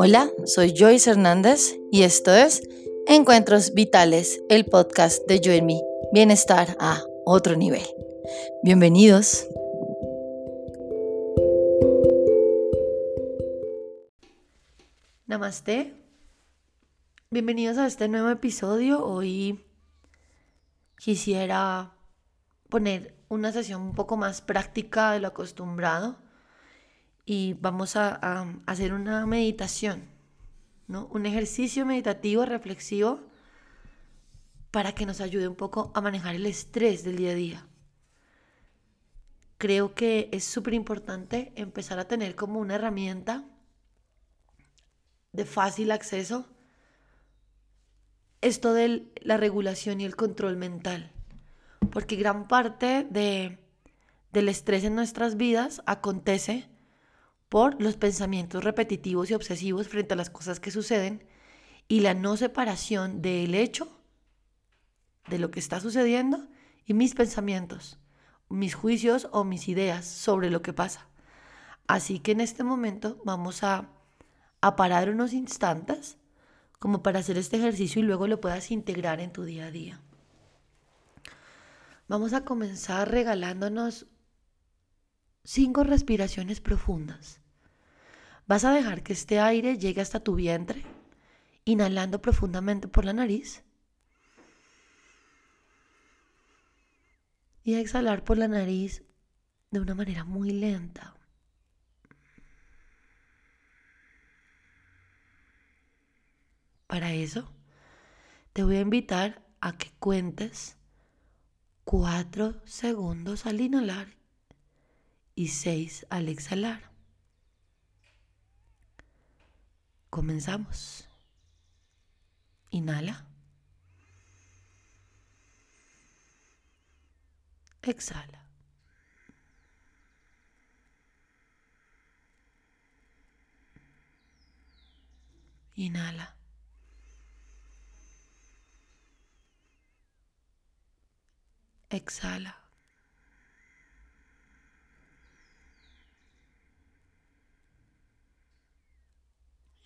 Hola, soy Joyce Hernández y esto es Encuentros Vitales, el podcast de Yo en mí, bienestar a otro nivel. Bienvenidos. Namaste. Bienvenidos a este nuevo episodio. Hoy quisiera poner una sesión un poco más práctica de lo acostumbrado y vamos a, hacer una meditación, ¿no? Un ejercicio meditativo, reflexivo, para que nos ayude un poco a manejar el estrés del día a día. Creo que es súper importante empezar a tener como una herramienta de fácil acceso esto de la regulación y el control mental, porque gran parte de, del estrés en nuestras vidas acontece por los pensamientos repetitivos y obsesivos frente a las cosas que suceden y la no separación del hecho, de lo que está sucediendo, y mis pensamientos, mis juicios o mis ideas sobre lo que pasa. Así que en este momento vamos a, a parar unos instantes como para hacer este ejercicio y luego lo puedas integrar en tu día a día. Vamos a comenzar regalándonos cinco respiraciones profundas. Vas a dejar que este aire llegue hasta tu vientre, inhalando profundamente por la nariz. Y exhalar por la nariz de una manera muy lenta. Para eso, te voy a invitar a que cuentes cuatro segundos al inhalar y 6 al exhalar. Comenzamos. Inhala. Exhala. Inhala. Exhala.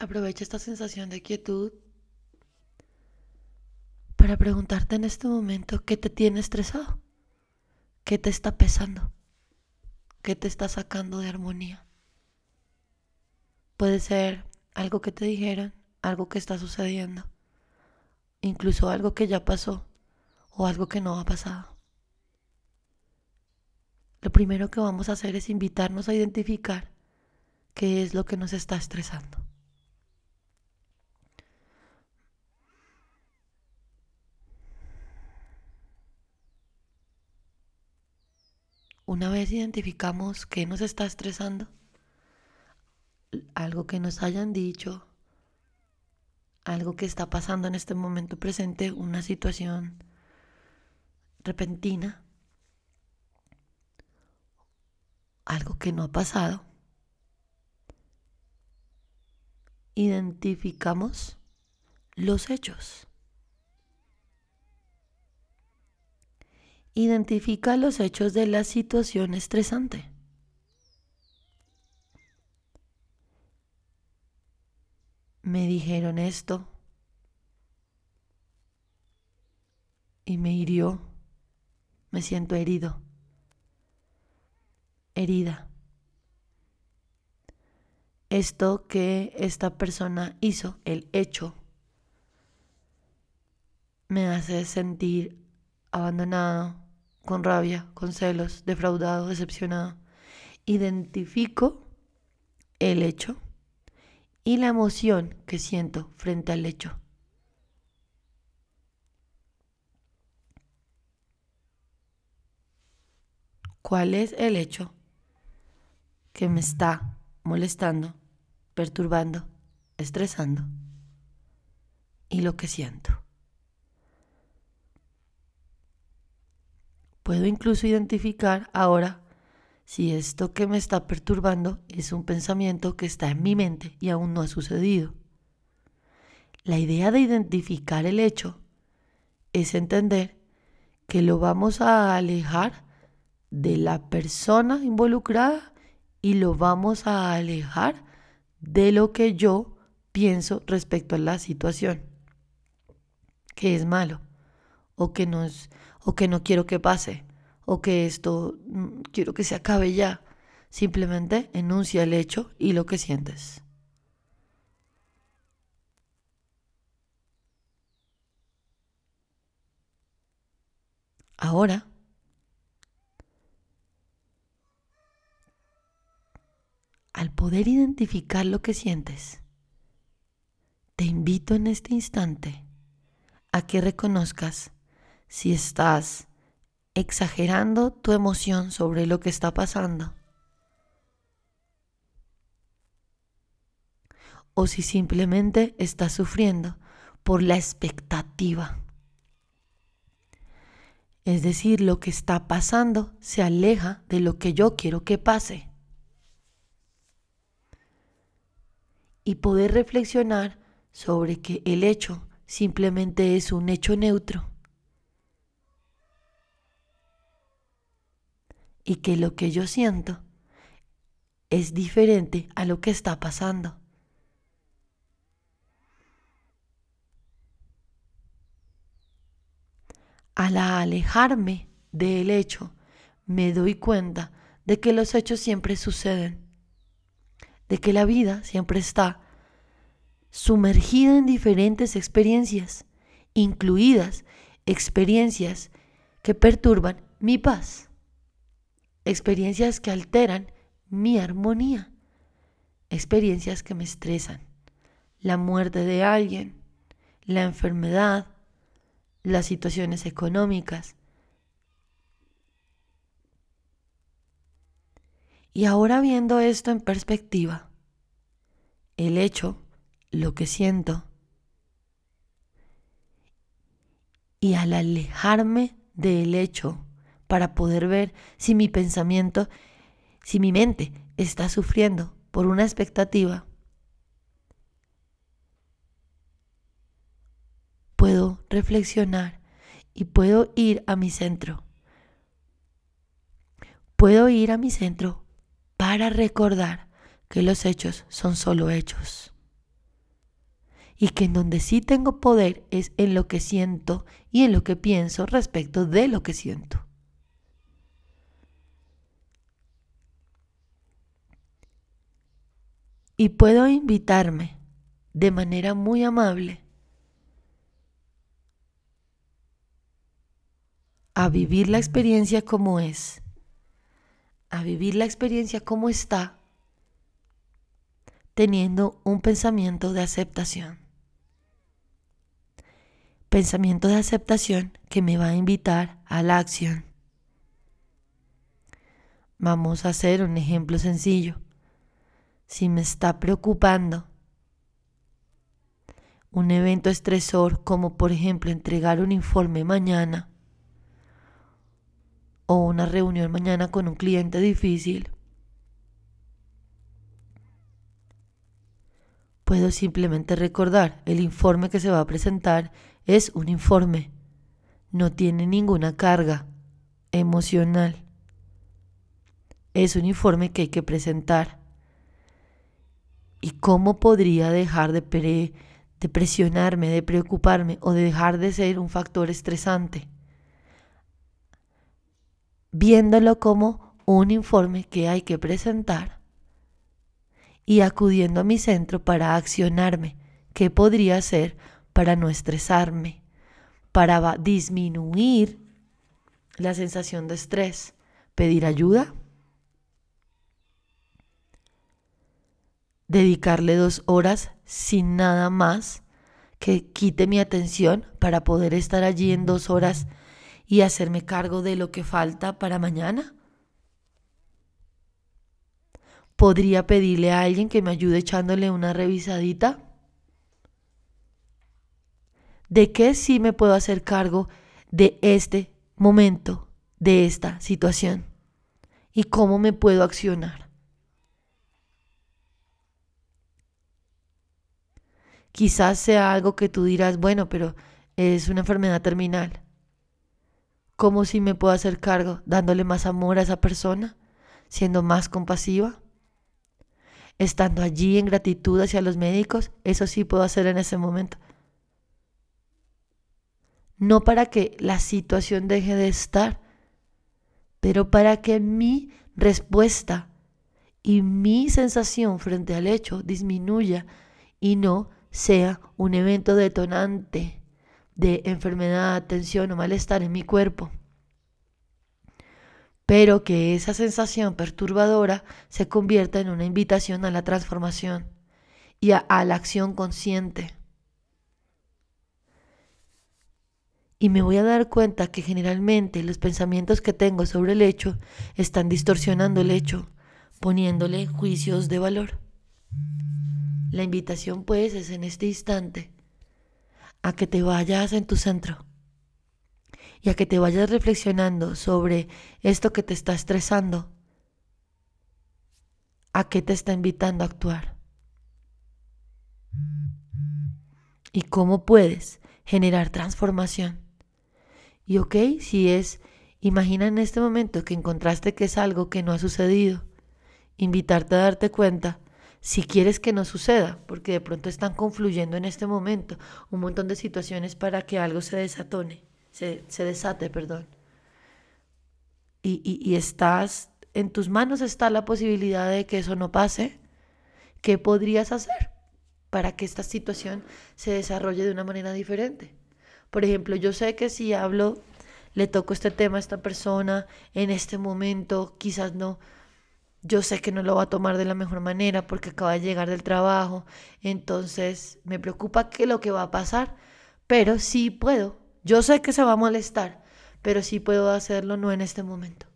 Aprovecha esta sensación de quietud para preguntarte en este momento qué te tiene estresado, qué te está pesando, qué te está sacando de armonía. Puede ser algo que te dijeron, algo que está sucediendo, incluso algo que ya pasó o algo que no ha pasado. Lo primero que vamos a hacer es invitarnos a identificar qué es lo que nos está estresando. Una vez identificamos qué nos está estresando, algo que nos hayan dicho, algo que está pasando en este momento presente, una situación repentina, algo que no ha pasado, identificamos los hechos. Identifica los hechos de la situación estresante. Me dijeron esto y me hirió. Me siento herido. Herida. Esto que esta persona hizo, el hecho, me hace sentir abandonado, con rabia, con celos, defraudado, decepcionado. Identifico el hecho y la emoción que siento frente al hecho. ¿Cuál es el hecho que me está molestando, perturbando, estresando y lo que siento. Puedo incluso identificar ahora si esto que me está perturbando es un pensamiento que está en mi mente y aún no ha sucedido. La idea de identificar el hecho es entender que lo vamos a alejar de la persona involucrada y lo vamos a alejar de lo que yo pienso respecto a la situación, que es malo o que no, es, o que no quiero que pase o que esto mm, quiero que se acabe ya. Simplemente enuncia el hecho y lo que sientes. Ahora, al poder identificar lo que sientes, te invito en este instante a que reconozcas si estás exagerando tu emoción sobre lo que está pasando o si simplemente estás sufriendo por la expectativa es decir, lo que está pasando se aleja de lo que yo quiero que pase. Y poder reflexionar sobre que el hecho simplemente es un hecho neutro. Y que lo que yo siento es diferente a lo que está pasando. al alejarme del hecho, me doy cuenta de que los hechos siempre suceden, de que la vida siempre está sumergida en diferentes experiencias, incluidas experiencias que perturban mi paz, experiencias que alteran mi armonía, experiencias que me estresan, la muerte de alguien, la enfermedad, las situaciones económicas. Y ahora viendo esto en perspectiva, el hecho, lo que siento, y al alejarme del hecho para poder ver si mi pensamiento, si mi mente está sufriendo por una expectativa, puedo reflexionar y puedo ir a mi centro. Puedo ir a mi centro para recordar que los hechos son solo hechos. Y que en donde sí tengo poder es en lo que siento y en lo que pienso respecto de lo que siento. Y puedo invitarme de manera muy amable a vivir la experiencia como es, a vivir la experiencia como está, teniendo un pensamiento de aceptación. Pensamiento de aceptación que me va a invitar a la acción. Vamos a hacer un ejemplo sencillo. Si me está preocupando un evento estresor como por ejemplo entregar un informe mañana, o una reunión mañana con un cliente difícil. Puedo simplemente recordar, el informe que se va a presentar es un informe, no tiene ninguna carga emocional. Es un informe que hay que presentar. ¿Y cómo podría dejar de, de presionarme, de preocuparme o de dejar de ser un factor estresante? viéndolo como un informe que hay que presentar y acudiendo a mi centro para accionarme, qué podría hacer para no estresarme, para disminuir la sensación de estrés, pedir ayuda, dedicarle dos horas sin nada más que quite mi atención para poder estar allí en dos horas y hacerme cargo de lo que falta para mañana? ¿Podría pedirle a alguien que me ayude echándole una revisadita? de qué sí me puedo hacer cargo de este momento, de esta situación y cómo me puedo accionar. Quizás sea algo que tú dirás, bueno, pero es una enfermedad terminal. ¿Cómo si me puedo hacer cargo dándole más amor a esa persona? ¿Siendo más compasiva? ¿Estando allí en gratitud hacia los médicos? Eso sí puedo hacer en ese momento. No para que la situación deje de estar, pero para que mi respuesta y mi sensación frente al hecho disminuya y no sea un evento detonante de enfermedad, tensión o malestar en mi cuerpo. Pero que esa sensación perturbadora se convierta en una invitación a la transformación y a, la acción consciente. Y me voy a dar cuenta que generalmente los pensamientos que tengo sobre el hecho están distorsionando el hecho, poniéndole juicios de valor. La invitación pues es en este instante a que te vayas en tu centro y a que te vayas reflexionando sobre esto que te está estresando, a qué te está invitando a actuar y cómo puedes generar transformación. Y ok, si es, imagina en este momento que encontraste que es algo que no ha sucedido, invitarte a darte cuenta si quieres que no suceda, porque de pronto están confluyendo en este momento un montón de situaciones para que algo se desatone, se, desate, perdón. Y, y estás, en tus manos está la posibilidad de que eso no pase. ¿Qué podrías hacer para que esta situación se desarrolle de una manera diferente? Por ejemplo, yo sé que si hablo, le toco este tema a esta persona en este momento, quizás no yo sé que no lo va a tomar de la mejor manera porque acaba de llegar del trabajo, entonces me preocupa que lo que va a pasar, pero sí puedo. Yo sé que se va a molestar, pero sí puedo hacerlo no en este momento.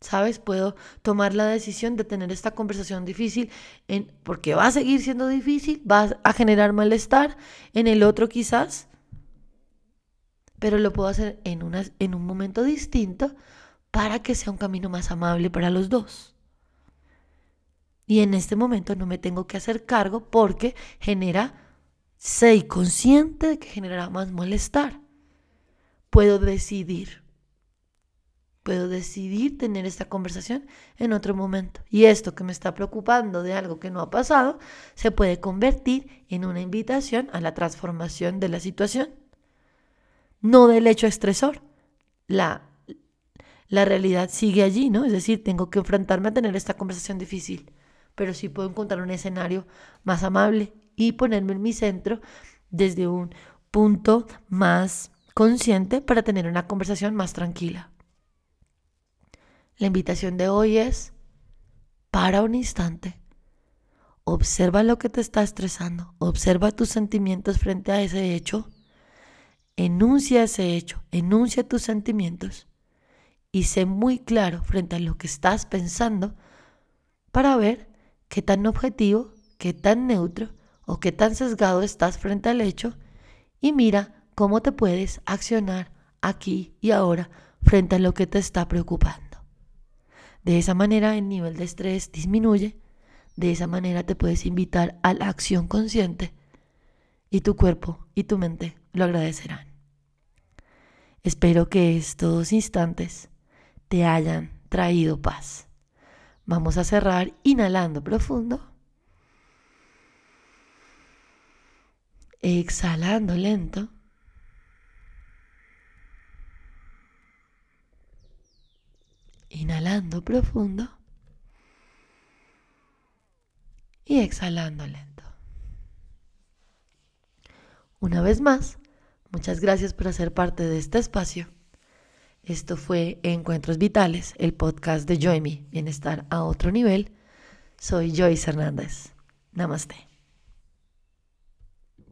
¿Sabes? Puedo tomar la decisión de tener esta conversación difícil en, porque va a seguir siendo difícil, va a generar malestar en el otro quizás, pero lo puedo hacer en, en un momento distinto para que sea un camino más amable para los dos. Y en este momento no me tengo que hacer cargo porque genera, soy consciente de que generará más molestar. Puedo decidir. Puedo decidir tener esta conversación en otro momento. Y esto que me está preocupando de algo que no ha pasado, se puede convertir en una invitación a la transformación de la situación. No del hecho estresor. La la realidad sigue allí, ¿no? Es decir, tengo que enfrentarme a tener esta conversación difícil, pero sí puedo encontrar un escenario más amable y ponerme en mi centro desde un punto más consciente para tener una conversación más tranquila. La invitación de hoy es, para un instante, observa lo que te está estresando, observa tus sentimientos frente a ese hecho, enuncia ese hecho, enuncia tus sentimientos y sé muy claro frente a lo que estás pensando para ver qué tan objetivo, qué tan neutro o qué tan sesgado estás frente al hecho y mira cómo te puedes accionar aquí y ahora frente a lo que te está preocupando. De esa manera el nivel de estrés disminuye, de esa manera te puedes invitar a la acción consciente y tu cuerpo y tu mente lo agradecerán. Espero que estos instantes te hayan traído paz. Vamos a cerrar inhalando profundo. Exhalando lento. Inhalando profundo. Y exhalando lento. Una vez más, muchas gracias por hacer parte de este espacio. Esto fue Encuentros Vitales, el podcast de Joy Me, Bienestar a otro nivel. Soy Joyce Hernández. Namaste.